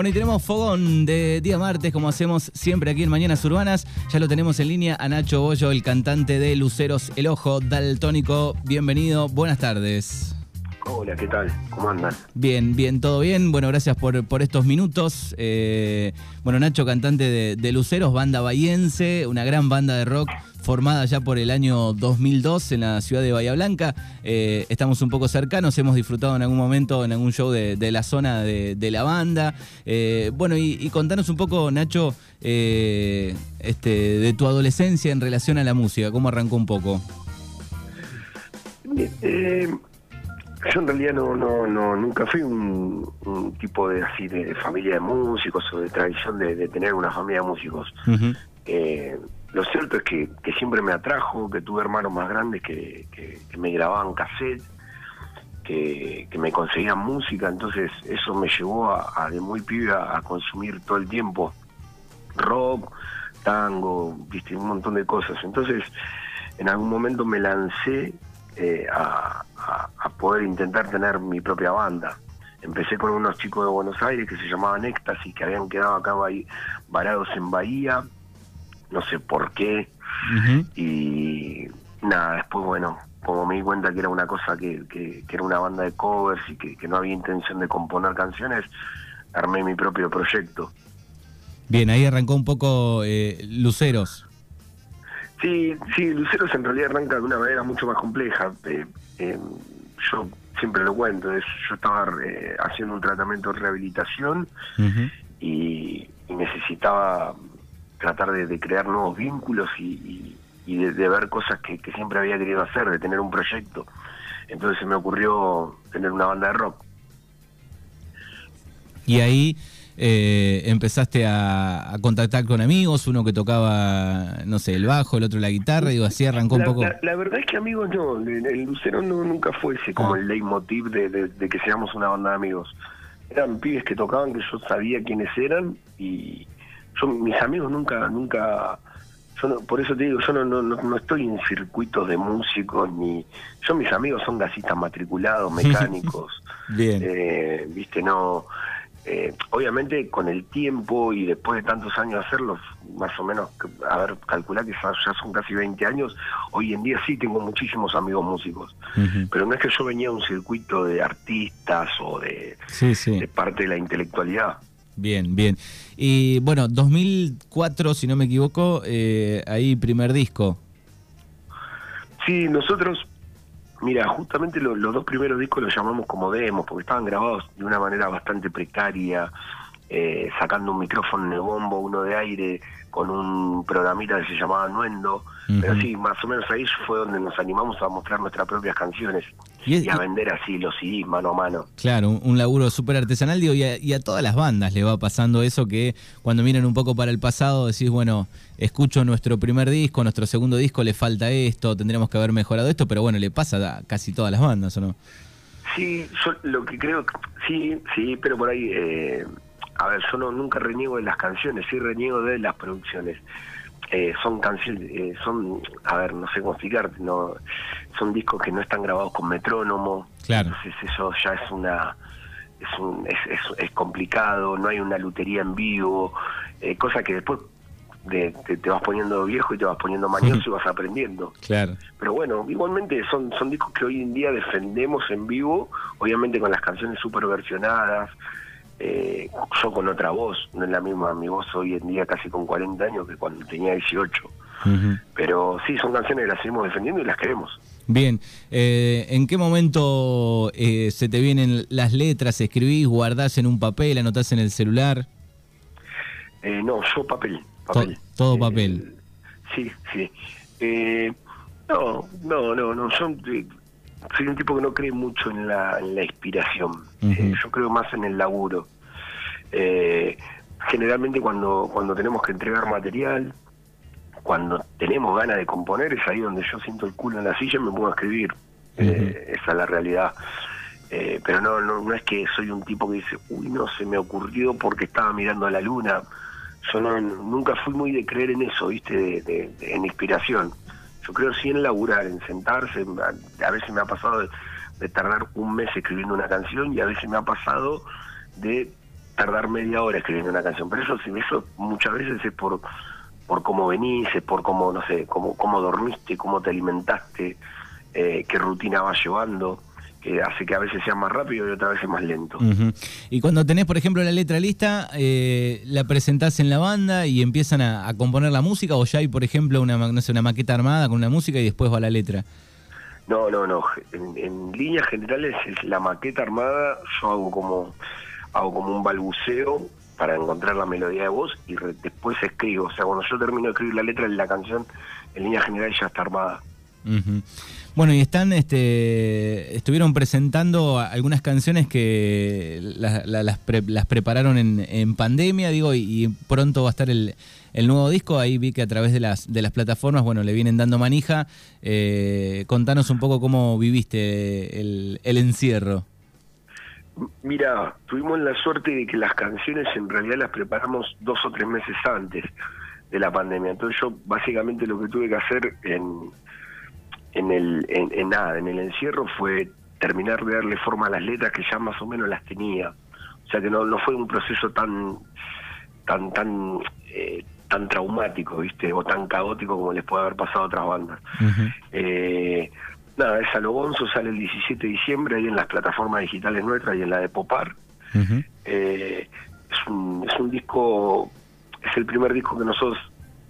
Bueno, y tenemos fogón de día martes, como hacemos siempre aquí en Mañanas Urbanas. Ya lo tenemos en línea a Nacho Bollo, el cantante de Luceros El Ojo, Daltónico. Bienvenido, buenas tardes. Hola, ¿qué tal? ¿Cómo andan? Bien, bien, todo bien. Bueno, gracias por, por estos minutos. Eh, bueno, Nacho, cantante de, de Luceros, banda bahiense, una gran banda de rock formada ya por el año 2002 en la ciudad de Bahía Blanca. Eh, estamos un poco cercanos, hemos disfrutado en algún momento en algún show de, de la zona de, de la banda. Eh, bueno, y, y, contanos un poco, Nacho, este, de tu adolescencia en relación a la música, ¿cómo arrancó un poco? Eh, yo en realidad no, no, no nunca fui un, un tipo de así de, familia de músicos o de tradición de, de tener una familia de músicos. Uh -huh. eh, lo cierto es que, que, siempre me atrajo, que tuve hermanos más grandes que, que, que me grababan cassette, que, me conseguían música, entonces eso me llevó a, a de muy pibe a, a, consumir todo el tiempo rock, tango, viste, un montón de cosas. Entonces, en algún momento me lancé eh, a, a, poder intentar tener mi propia banda. Empecé con unos chicos de Buenos Aires que se llamaban Éxtasis, que habían quedado acá varados en Bahía, no sé por qué. Uh -huh. Y nada, después, bueno, como me di cuenta que era una cosa que, que, que era una banda de covers y que, que, no había intención de componer canciones, armé mi propio proyecto. Bien, ahí arrancó un poco eh, Luceros. Sí, sí, Luceros en realidad arranca de una manera mucho más compleja. Eh, eh, yo siempre lo cuento, es, yo estaba eh, haciendo un tratamiento de rehabilitación uh -huh. y, y, necesitaba tratar de, de, crear nuevos vínculos y, y, y de, de, ver cosas que, que, siempre había querido hacer, de tener un proyecto. Entonces se me ocurrió tener una banda de rock. Y ahí eh, empezaste a, a, contactar con amigos, uno que tocaba, no sé, el bajo, el otro la guitarra, digo, así arrancó la, un poco. La, la, verdad es que amigos no, el, el Lucero no, nunca fue ese como ah. el leitmotiv de, de, de, que seamos una banda de amigos. Eran pibes que tocaban que yo sabía quiénes eran y yo, mis amigos nunca, nunca, yo no, por eso te digo, yo no, no, no estoy en circuitos de músicos ni, yo mis amigos son gasistas matriculados, mecánicos, Bien. Eh, viste, no eh, obviamente con el tiempo y después de tantos años de hacerlo, más o menos, a ver, calcular que ya son casi 20 años, hoy en día sí tengo muchísimos amigos músicos, uh -huh. pero no es que yo venía a un circuito de artistas o de, sí, sí. de parte de la intelectualidad. Bien, bien. Y bueno, 2004, si no me equivoco, eh, ahí primer disco. Sí, nosotros Mira, justamente lo, los dos primeros discos los llamamos como demos, porque estaban grabados de una manera bastante precaria, eh, sacando un micrófono en el bombo, uno de aire, con un programita que se llamaba Nuendo. Uh -huh. Pero sí, más o menos ahí fue donde nos animamos a mostrar nuestras propias canciones y, es, y a vender así los CDs mano a mano. Claro, un, un laburo súper artesanal, digo, y a, y a, todas las bandas le va pasando eso que cuando miran un poco para el pasado decís, bueno, escucho nuestro primer disco, nuestro segundo disco, le falta esto, tendríamos que haber mejorado esto, pero bueno, le pasa a casi todas las bandas, ¿o no? Sí, yo lo que creo, sí, sí, pero por ahí... Eh, a ver, yo no, nunca reniego de las canciones, sí reniego de las producciones. Eh, son canciones, eh, son, a ver, no sé cómo explicarte, no, son discos que no están grabados con metrónomo, claro. entonces eso ya es una, es, un, es, es, es complicado, no hay una lutería en vivo, eh, cosa que después de, te, te, vas poniendo viejo y te vas poniendo mañoso y vas aprendiendo. Claro. Pero bueno, igualmente son, son discos que hoy en día defendemos en vivo, obviamente con las canciones super versionadas, eh, yo con otra voz, no es la misma mi voz hoy en día casi con 40 años que cuando tenía 18. Uh -huh. Pero sí, son canciones que las seguimos defendiendo y las queremos. Bien, eh, ¿en qué momento eh, se te vienen las letras? ¿Escribís, guardás en un papel, anotás en el celular? Eh, no, yo papel. papel. To todo papel. sí, sí. no, no, no, no, son soy un tipo que no cree mucho en la, en la inspiración. Uh -huh. eh, yo creo más en el laburo. Eh, generalmente cuando, cuando tenemos que entregar material, cuando tenemos ganas de componer, es ahí donde yo siento el culo en la silla y me pongo a escribir. Uh -huh. eh, esa es la realidad. Eh, pero no, no, no es que soy un tipo que dice, uy, no, se me ocurrió porque estaba mirando a la luna. Yo no, nunca fui muy de creer en eso, ¿viste? De, de, de, en inspiración yo creo sí en laburar, en sentarse, a veces me ha pasado de, tardar un mes escribiendo una canción y a veces me ha pasado de tardar media hora escribiendo una canción, pero eso, eso muchas veces es por por cómo venís, es por cómo, no sé, cómo, cómo dormiste, cómo te alimentaste, eh, qué rutina vas llevando que hace que a veces sea más rápido y otras veces más lento. Y cuando tenés, por ejemplo, la letra lista, eh, ¿la presentás en la banda y empiezan a, componer la música o ya hay, por ejemplo, una, no sé, una maqueta armada con una música y después va la letra? No, no, no. En, líneas generales es la maqueta armada, yo hago como, hago como un balbuceo para encontrar la melodía de voz y después escribo. O sea, cuando yo termino de escribir la letra de la canción, en líneas generales ya está armada. Bueno, y están, este, estuvieron presentando algunas canciones que las, prepararon en, pandemia, digo, y, pronto va a estar el, nuevo disco. Ahí vi que a través de las, de las plataformas, bueno, le vienen dando manija. Eh, contanos un poco cómo viviste el, el encierro. Mira, tuvimos la suerte de que las canciones en realidad las preparamos dos o tres meses antes de la pandemia. Entonces yo básicamente lo que tuve que hacer en en el en, nada, en el encierro fue terminar de darle forma a las letras que ya más o menos las tenía. O sea que no, no fue un proceso tan tan tan eh, tan traumático, ¿viste? O tan caótico como les puede haber pasado a otras bandas. eh, nada, esa Logonzo sale el 17 de diciembre ahí en las plataformas digitales nuestras y en la de Popar. eh, es, un, es un disco, es el primer disco que nosotros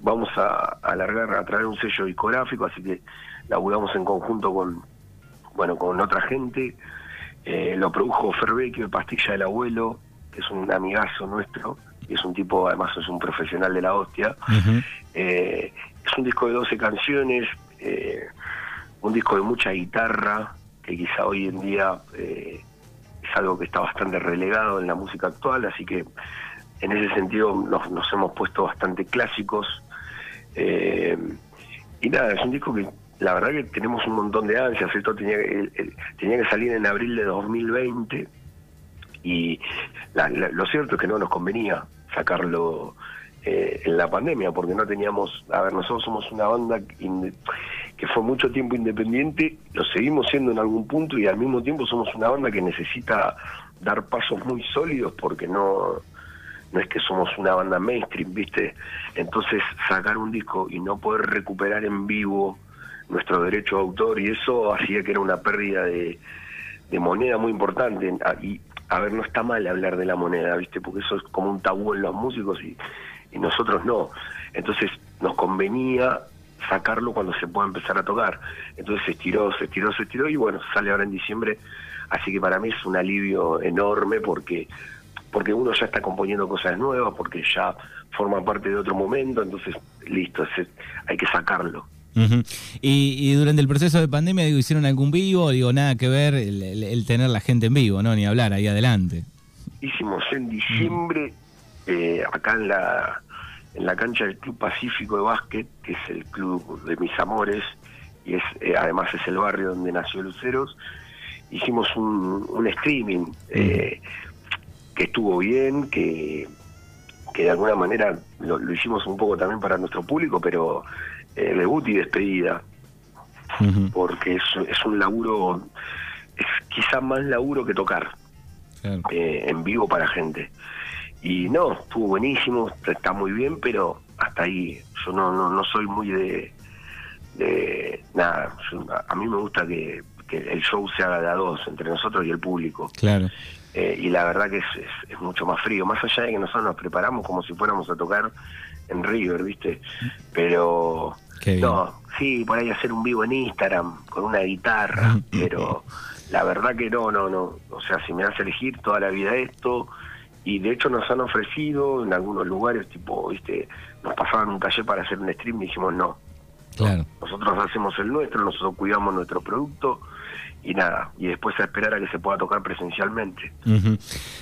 vamos a alargar, a traer un sello discográfico, así que laburamos en conjunto con, bueno, con otra gente. Eh, lo produjo de Pastilla del Abuelo, que es un amigazo nuestro, y es un tipo, además es un profesional de la hostia. eh, es un disco de 12 canciones, eh, un disco de mucha guitarra, que quizá hoy en día eh, es algo que está bastante relegado en la música actual, así que en ese sentido nos, nos hemos puesto bastante clásicos. Eh, y nada, es un disco que la verdad que tenemos un montón de ansias. Esto tenía, tenía que salir en abril de 2020 y lo cierto es que no nos convenía sacarlo eh, en la pandemia porque no teníamos, a ver, nosotros somos una banda que fue mucho tiempo independiente, lo seguimos siendo en algún punto y al mismo tiempo somos una banda que necesita dar pasos muy sólidos porque no no es que somos una banda mainstream, ¿viste? Entonces sacar un disco y no poder recuperar en vivo nuestro derecho de autor y eso hacía que era una pérdida de, moneda muy importante. Ah, y, a ver, no está mal hablar de la moneda, ¿viste? Porque eso es como un tabú en los músicos y, y nosotros no. Entonces nos convenía sacarlo cuando se pueda empezar a tocar. Entonces se estiró, se estiró, se estiró y bueno, sale ahora en diciembre. Así que para mí es un alivio enorme porque porque uno ya está componiendo cosas nuevas, porque ya forma parte de otro momento, entonces listo, hay que sacarlo y, durante el proceso de pandemia, digo, ¿hicieron algún vivo? Digo, nada que ver el, tener la gente en vivo, ¿no? Ni hablar ahí adelante. Hicimos en diciembre, eh, acá en la, en la cancha del Club Pacífico de Básquet, que es el club de mis amores, y es eh, además es el barrio donde nació Luceros, hicimos un, streaming eh, que estuvo bien, que, que de alguna manera lo, lo hicimos un poco también para nuestro público, pero eh, debut y despedida, porque es, es un laburo, es quizá más laburo que tocar eh, en vivo para gente. Y no, estuvo buenísimo, está muy bien, pero hasta ahí. Yo no, no, no soy muy de, de nada. a mí me gusta que, que, el show se haga de a dos, entre nosotros y el público. Claro. Eh, y la verdad que es, es, mucho más frío, más allá de que nosotros nos preparamos como si fuéramos a tocar en River, ¿viste? Pero no, sí, por ahí hacer un vivo en Instagram con una guitarra, pero la verdad que no, no, no. O sea, si me hace elegir toda la vida esto, y de hecho nos han ofrecido en algunos lugares, tipo, ¿viste? Nos pasaban un taller para hacer un stream y dijimos no. Claro. Nosotros hacemos el nuestro, nosotros cuidamos nuestro producto y nada, y después a esperar a que se pueda tocar presencialmente.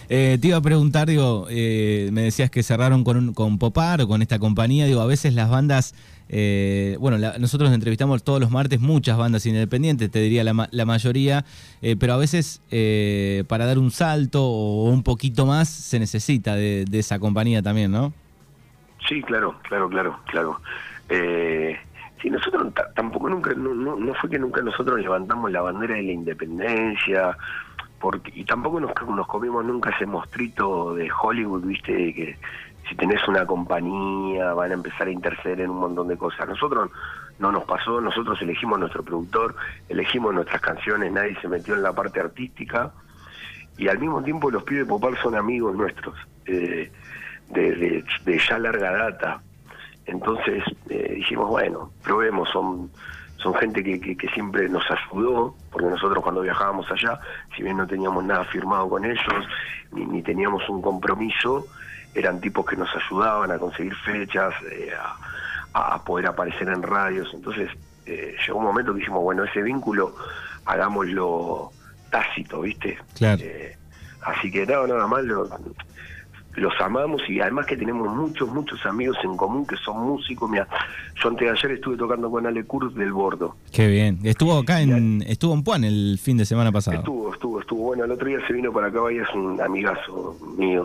Eh, te iba a preguntar, digo, eh, me decías que cerraron con, con Popar o con esta compañía, digo, a veces las bandas, eh, bueno, nosotros entrevistamos todos los martes muchas bandas independientes, te diría la, la mayoría, pero a veces para dar un salto o un poquito más se necesita de, de esa compañía también, ¿no? Sí, claro, claro, claro, claro. Eh, Sí, nosotros tampoco nunca, no, no, fue que nunca nosotros levantamos la bandera de la independencia, porque y tampoco nos, comimos nunca ese mostrito de Hollywood, viste, de que si tenés una compañía van a empezar a interceder en un montón de cosas. Nosotros no nos pasó, nosotros elegimos nuestro productor, elegimos nuestras canciones, nadie se metió en la parte artística y al mismo tiempo los pibes Popal son amigos nuestros eh, de, de, ya larga data. Entonces eh, dijimos, bueno, probemos, son son gente que, que, siempre nos ayudó, porque nosotros cuando viajábamos allá, si bien no teníamos nada firmado con ellos, ni, ni teníamos un compromiso, eran tipos que nos ayudaban a conseguir fechas, eh, a, poder aparecer en radios. Entonces eh, llegó un momento que dijimos, bueno, ese vínculo hagámoslo tácito, ¿viste? Claro. Eh, así que no, nada más los amamos y además que tenemos muchos, muchos amigos en común que son músicos. Mira, yo antes de ayer estuve tocando con Ale Kurz del Bordo. Qué bien. Estuvo acá en, estuvo en Puan el fin de semana pasado. Estuvo, estuvo, estuvo. Bueno, el otro día se vino para acá, y es un amigazo mío.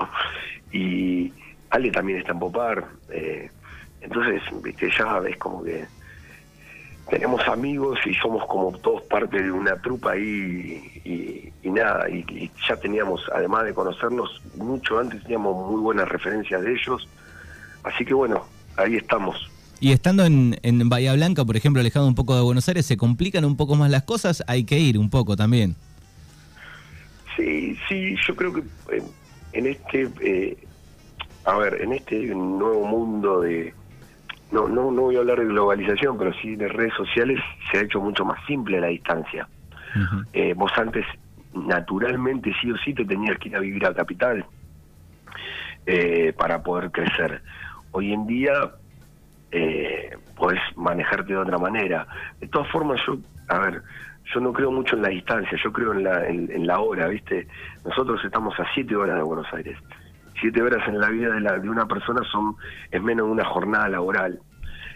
Y Ale también está en Popar. Eh, entonces, viste, ya ves como que tenemos amigos y somos como todos parte de una trupa ahí y, nada, y, ya teníamos, además de conocernos mucho antes, teníamos muy buenas referencias de ellos. Así que bueno, ahí estamos. Y estando en, en Bahía Blanca, por ejemplo, alejado un poco de Buenos Aires, ¿se complican un poco más las cosas? Hay que ir un poco también. Sí, sí, yo creo que eh, en este, eh, a ver, en este nuevo mundo de, no, no, no voy a hablar de globalización, pero sí de redes sociales, se ha hecho mucho más simple la distancia. Eh, vos antes, naturalmente, sí o sí, te tenías que ir a vivir a capital eh, para poder crecer. Hoy en día, eh, podés manejarte de otra manera. De todas formas, yo, a ver, yo no creo mucho en la distancia, yo creo en la, en, la hora, ¿viste? Nosotros estamos a siete horas de Buenos Aires. Siete horas en la vida de, la, de una persona son es menos de una jornada laboral.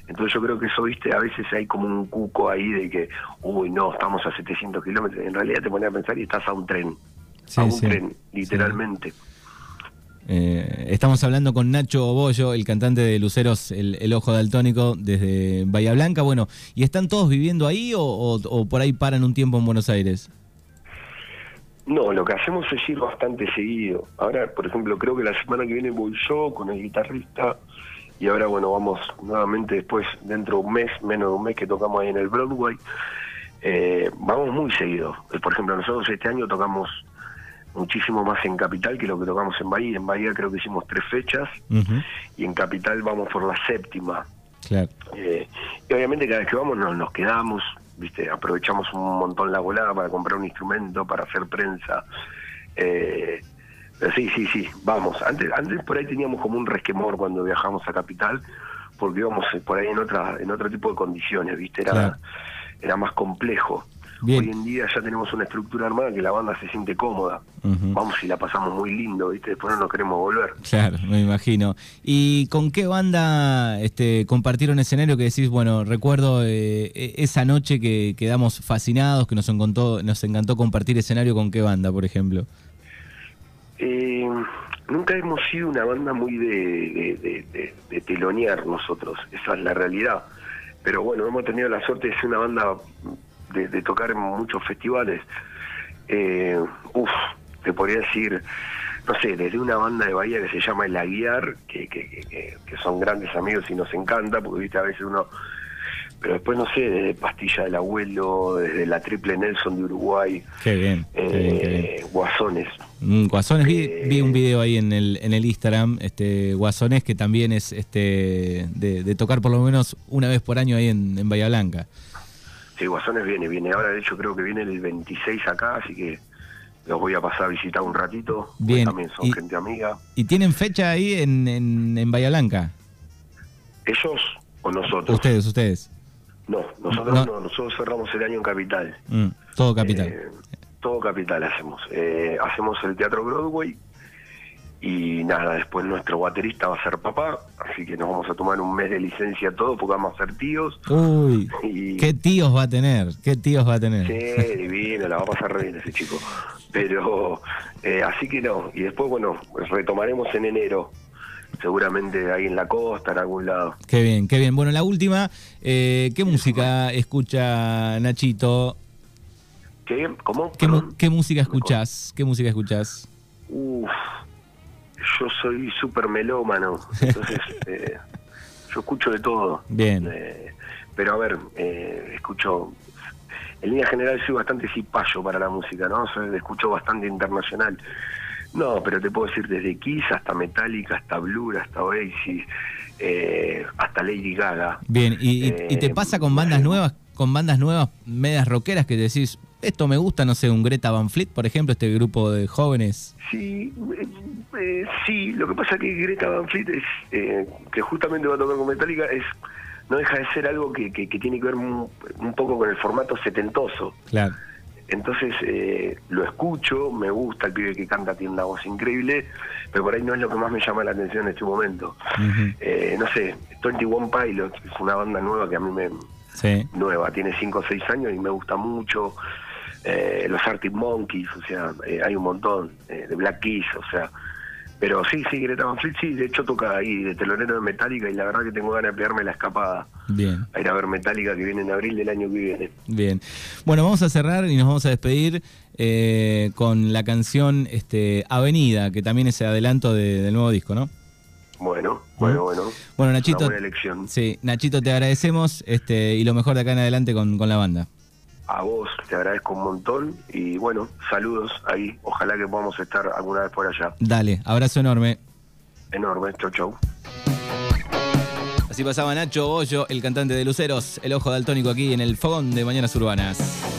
Entonces yo creo que eso, viste, a veces hay como un cuco ahí de que, uy, no, estamos a 700 kilómetros. En realidad te pones a pensar y estás a un tren. a un tren, literalmente. Eh, estamos hablando con Nacho Obollo, el cantante de Luceros, el, Ojo Daltónico, desde Bahía Blanca. Bueno, ¿y están todos viviendo ahí o, por ahí paran un tiempo en Buenos Aires? No, lo que hacemos es ir bastante seguido. Ahora, por ejemplo, creo que la semana que viene voy yo con el guitarrista y ahora, bueno, vamos nuevamente después, dentro de un mes, menos de un mes que tocamos ahí en el Broadway. Eh, vamos muy seguido. Por ejemplo, nosotros este año tocamos muchísimo más en Capital que lo que tocamos en Bahía. En Bahía creo que hicimos tres fechas y en Capital vamos por la séptima. Eh, y obviamente cada vez que vamos nos, nos quedamos, viste aprovechamos un montón la volada para comprar un instrumento, para hacer prensa. Eh, pero sí, sí, sí, vamos. Antes, antes por ahí teníamos como un resquemor cuando viajamos a Capital, porque íbamos por ahí en otra en otro tipo de condiciones, viste era, era más complejo. Hoy en día ya tenemos una estructura armada que la banda se siente cómoda. Vamos y la pasamos muy lindo, ¿viste? Después no nos queremos volver. Claro, me imagino. ¿Y con qué banda este, compartieron escenario que decís, bueno, recuerdo eh, e-, esa noche que quedamos fascinados, que nos encantó, nos encantó compartir escenario con qué banda, por ejemplo? Eh, nunca hemos sido una banda muy de, de telonear nosotros, esa es la realidad. Pero bueno, hemos tenido la suerte de ser una banda de, tocar en muchos festivales. Eh, uf, te podría decir, no sé, desde una banda de Bahía que se llama El Aguiar, que, que, son grandes amigos y nos encanta, porque viste a veces uno... Pero después, no sé, desde Pastilla del Abuelo, desde la Triple Nelson de Uruguay. Qué bien. Eh, Guasones. Mm, Guasones, vi, vi, un video ahí en el, en el Instagram, este Guasones, que también es este de, tocar por lo menos una vez por año ahí en, en Bahía Blanca. Sí, Guasones viene, viene ahora, de hecho creo que viene el 26 acá, así que los voy a pasar a visitar un ratito. Bien. También son gente amiga. ¿Y tienen fecha ahí en, en, Bahía Blanca? ¿Ellos o nosotros? Ustedes, ustedes. No, nosotros no, nosotros cerramos el año en Capital. Mm, todo Capital. Eh, todo Capital hacemos. Eh, hacemos el Teatro Broadway y nada, después nuestro baterista va a ser papá, así que nos vamos a tomar un mes de licencia todo porque vamos a ser tíos. Uy, ¿qué tíos va a tener? ¿Qué tíos va a tener? Sí, divino, la va a pasar re bien ese chico. Pero, eh, así que no, y después, bueno, retomaremos en enero. Seguramente ahí en la costa, en algún lado. Qué bien, qué bien. Bueno, la última, eh, ¿qué música escucha Nachito? ¿Qué? ¿Cómo? ¿Qué, ¿Qué, música escuchás? ¿Qué música escuchás? Uf, yo soy súper melómano, entonces eh, yo escucho de todo. Bien. Eh, pero a ver, eh, escucho, en línea general soy bastante cipayo para la música, ¿no? Soy, escucho bastante internacional. No, pero te puedo decir desde Kiss hasta Metallica, hasta Blur, hasta Oasis, hasta Lady Gaga. Bien, ¿Y, ¿y, te pasa con bandas nuevas, con bandas nuevas, medias rockeras que decís, esto me gusta, no sé, un Greta Van Fleet, por ejemplo, este grupo de jóvenes. Sí, eh, eh, sí, lo que pasa es que Greta Van Fleet es, eh, que justamente va a tocar con Metallica, es no deja de ser algo que, que, tiene que ver un, poco con el formato setentoso. Claro. Entonces lo escucho, me gusta, el pibe que canta tiene una voz increíble, pero por ahí no es lo que más me llama la atención en este momento. no sé, 21 Pilots es una banda nueva que a mí me... Nueva, tiene 5 o 6 años y me gusta mucho eh, los Arctic Monkeys, o sea, eh, hay un montón, eh, de Black Keys, o sea, pero sí, sí, Greta Van Fleet, sí, de hecho toca ahí de telonero de Metallica y la verdad que tengo ganas de pegarme la escapada. Bien. A ir a ver Metallica que viene en abril del año que viene. Bien. Bueno, vamos a cerrar y nos vamos a despedir eh, con la canción este, Avenida, que también es el adelanto del nuevo disco, ¿no? Bueno, bueno, bueno. Bueno, Nachito. Una buena elección. Sí, Nachito, te agradecemos este, y lo mejor de acá en adelante con, con la banda a vos te agradezco un montón y bueno, saludos ahí. Ojalá que podamos estar alguna vez por allá. Dale, abrazo enorme. Enorme, chau chau. Así pasaba Nacho Bollo, el cantante de Luceros, el ojo daltónico aquí en el fogón de Mañanas Urbanas.